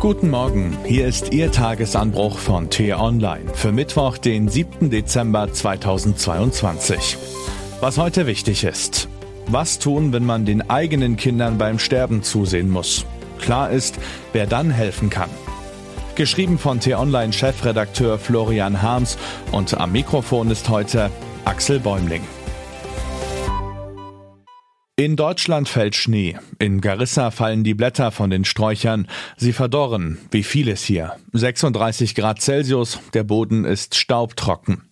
Guten Morgen, hier ist Ihr Tagesanbruch von T-Online für Mittwoch, den 7. Dezember 2022. Was heute wichtig ist. Was tun, wenn man den eigenen Kindern beim Sterben zusehen muss? Klar ist, wer dann helfen kann. Geschrieben von T-Online-Chefredakteur Florian Harms und am Mikrofon ist heute Axel Bäumling. In Deutschland fällt Schnee. In Garissa fallen die Blätter von den Sträuchern. Sie verdorren, wie vieles hier. 36 Grad Celsius, der Boden ist staubtrocken.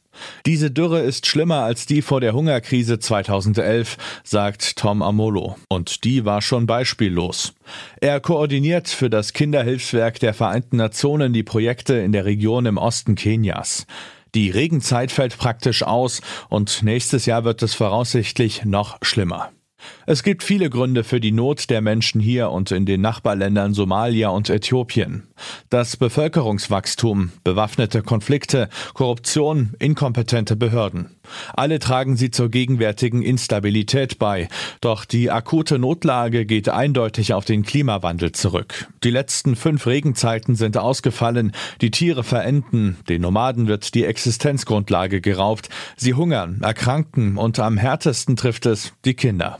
Diese Dürre ist schlimmer als die vor der Hungerkrise 2011, sagt Tom Amolo. Und die war schon beispiellos. Er koordiniert für das Kinderhilfswerk der Vereinten Nationen die Projekte in der Region im Osten Kenias. Die Regenzeit fällt praktisch aus und nächstes Jahr wird es voraussichtlich noch schlimmer. Es gibt viele Gründe für die Not der Menschen hier und in den Nachbarländern Somalia und Äthiopien. Das Bevölkerungswachstum, bewaffnete Konflikte, Korruption, inkompetente Behörden. Alle tragen sie zur gegenwärtigen Instabilität bei. Doch die akute Notlage geht eindeutig auf den Klimawandel zurück. Die letzten fünf Regenzeiten sind ausgefallen, die Tiere verenden, den Nomaden wird die Existenzgrundlage geraubt, sie hungern, erkranken und am härtesten trifft es die Kinder.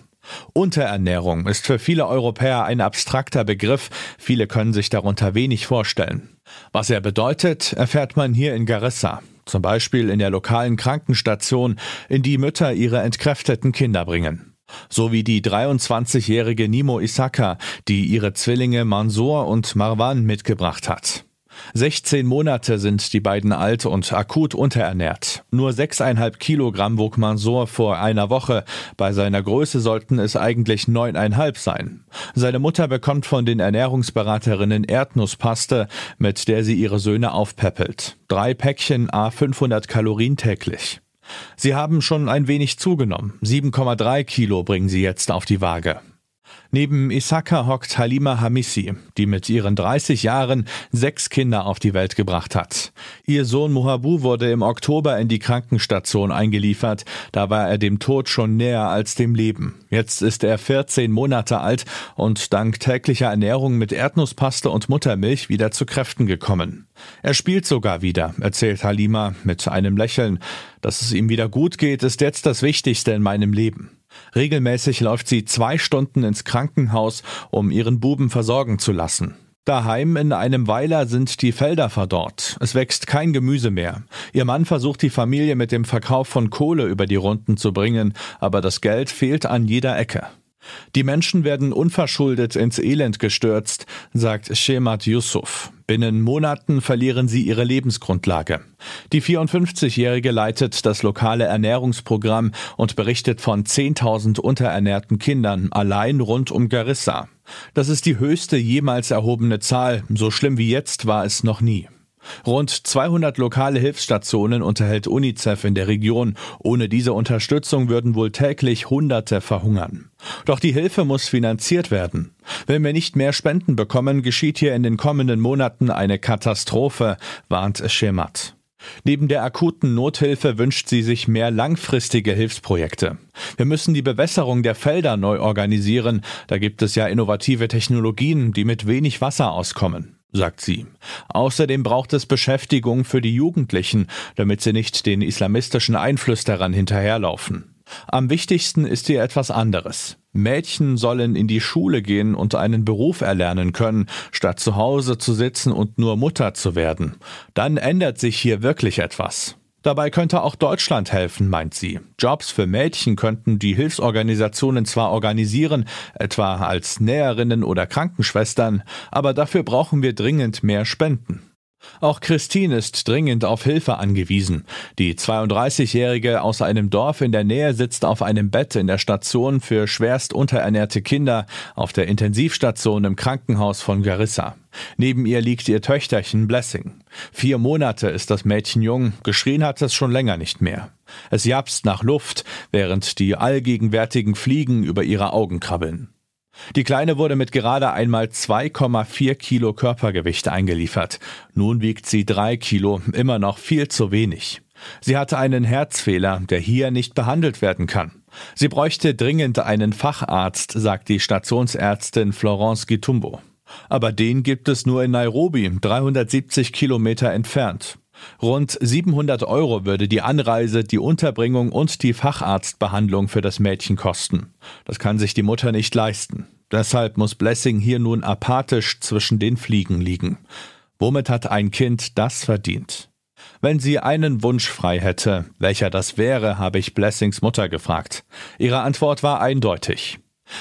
Unterernährung ist für viele Europäer ein abstrakter Begriff, viele können sich darunter wenig vorstellen. Was er bedeutet, erfährt man hier in Garissa, zum Beispiel in der lokalen Krankenstation, in die Mütter ihre entkräfteten Kinder bringen. So wie die 23-jährige Nimo Isaka, die ihre Zwillinge Mansour und Marwan mitgebracht hat. 16 Monate sind die beiden alt und akut unterernährt. Nur 6,5 Kilogramm wog Mansour vor einer Woche. Bei seiner Größe sollten es eigentlich 9,5 sein. Seine Mutter bekommt von den Ernährungsberaterinnen Erdnusspaste, mit der sie ihre Söhne aufpäppelt. Drei Päckchen a 500 Kalorien täglich. Sie haben schon ein wenig zugenommen. 7,3 Kilo bringen sie jetzt auf die Waage. Neben Isaka hockt Halima Hamissi, die mit ihren 30 Jahren sechs Kinder auf die Welt gebracht hat. Ihr Sohn Mohabu wurde im Oktober in die Krankenstation eingeliefert, da war er dem Tod schon näher als dem Leben. Jetzt ist er 14 Monate alt und dank täglicher Ernährung mit Erdnusspaste und Muttermilch wieder zu Kräften gekommen. Er spielt sogar wieder, erzählt Halima mit einem Lächeln. Dass es ihm wieder gut geht, ist jetzt das Wichtigste in meinem Leben. Regelmäßig läuft sie zwei Stunden ins Krankenhaus, um ihren Buben versorgen zu lassen. Daheim in einem Weiler sind die Felder verdorrt. Es wächst kein Gemüse mehr. Ihr Mann versucht die Familie mit dem Verkauf von Kohle über die Runden zu bringen, aber das Geld fehlt an jeder Ecke. Die Menschen werden unverschuldet ins Elend gestürzt, sagt Shemat Yusuf. Binnen Monaten verlieren sie ihre Lebensgrundlage. Die 54-Jährige leitet das lokale Ernährungsprogramm und berichtet von 10.000 unterernährten Kindern allein rund um Garissa. Das ist die höchste jemals erhobene Zahl. So schlimm wie jetzt war es noch nie. Rund 200 lokale Hilfsstationen unterhält UNICEF in der Region. Ohne diese Unterstützung würden wohl täglich Hunderte verhungern. Doch die Hilfe muss finanziert werden. Wenn wir nicht mehr Spenden bekommen, geschieht hier in den kommenden Monaten eine Katastrophe, warnt Schemat. Neben der akuten Nothilfe wünscht sie sich mehr langfristige Hilfsprojekte. Wir müssen die Bewässerung der Felder neu organisieren. Da gibt es ja innovative Technologien, die mit wenig Wasser auskommen sagt sie. Außerdem braucht es Beschäftigung für die Jugendlichen, damit sie nicht den islamistischen Einflüsterern hinterherlaufen. Am wichtigsten ist hier etwas anderes. Mädchen sollen in die Schule gehen und einen Beruf erlernen können, statt zu Hause zu sitzen und nur Mutter zu werden. Dann ändert sich hier wirklich etwas. Dabei könnte auch Deutschland helfen, meint sie. Jobs für Mädchen könnten die Hilfsorganisationen zwar organisieren, etwa als Näherinnen oder Krankenschwestern, aber dafür brauchen wir dringend mehr Spenden. Auch Christine ist dringend auf Hilfe angewiesen. Die 32-Jährige aus einem Dorf in der Nähe sitzt auf einem Bett in der Station für schwerst unterernährte Kinder auf der Intensivstation im Krankenhaus von Garissa. Neben ihr liegt ihr Töchterchen Blessing. Vier Monate ist das Mädchen jung, geschrien hat es schon länger nicht mehr. Es japst nach Luft, während die allgegenwärtigen Fliegen über ihre Augen krabbeln. Die Kleine wurde mit gerade einmal 2,4 Kilo Körpergewicht eingeliefert. Nun wiegt sie drei Kilo, immer noch viel zu wenig. Sie hatte einen Herzfehler, der hier nicht behandelt werden kann. Sie bräuchte dringend einen Facharzt, sagt die Stationsärztin Florence Gitumbo. Aber den gibt es nur in Nairobi, 370 Kilometer entfernt. Rund 700 Euro würde die Anreise, die Unterbringung und die Facharztbehandlung für das Mädchen kosten. Das kann sich die Mutter nicht leisten. Deshalb muss Blessing hier nun apathisch zwischen den Fliegen liegen. Womit hat ein Kind das verdient? Wenn sie einen Wunsch frei hätte, welcher das wäre, habe ich Blessings Mutter gefragt. Ihre Antwort war eindeutig.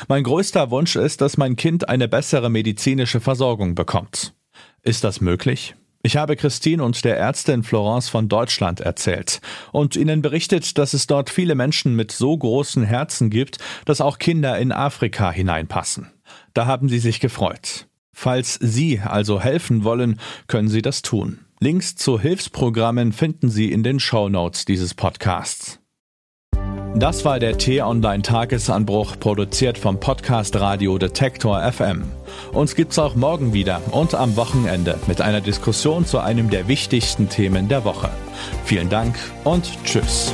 Mein größter Wunsch ist, dass mein Kind eine bessere medizinische Versorgung bekommt. Ist das möglich? Ich habe Christine und der Ärztin Florence von Deutschland erzählt und ihnen berichtet, dass es dort viele Menschen mit so großen Herzen gibt, dass auch Kinder in Afrika hineinpassen. Da haben sie sich gefreut. Falls Sie also helfen wollen, können Sie das tun. Links zu Hilfsprogrammen finden Sie in den Show Notes dieses Podcasts. Das war der T-Online Tagesanbruch, produziert vom Podcast Radio Detektor FM. Uns gibt's auch morgen wieder und am Wochenende mit einer Diskussion zu einem der wichtigsten Themen der Woche. Vielen Dank und tschüss.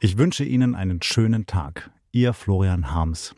Ich wünsche Ihnen einen schönen Tag. Ihr Florian Harms.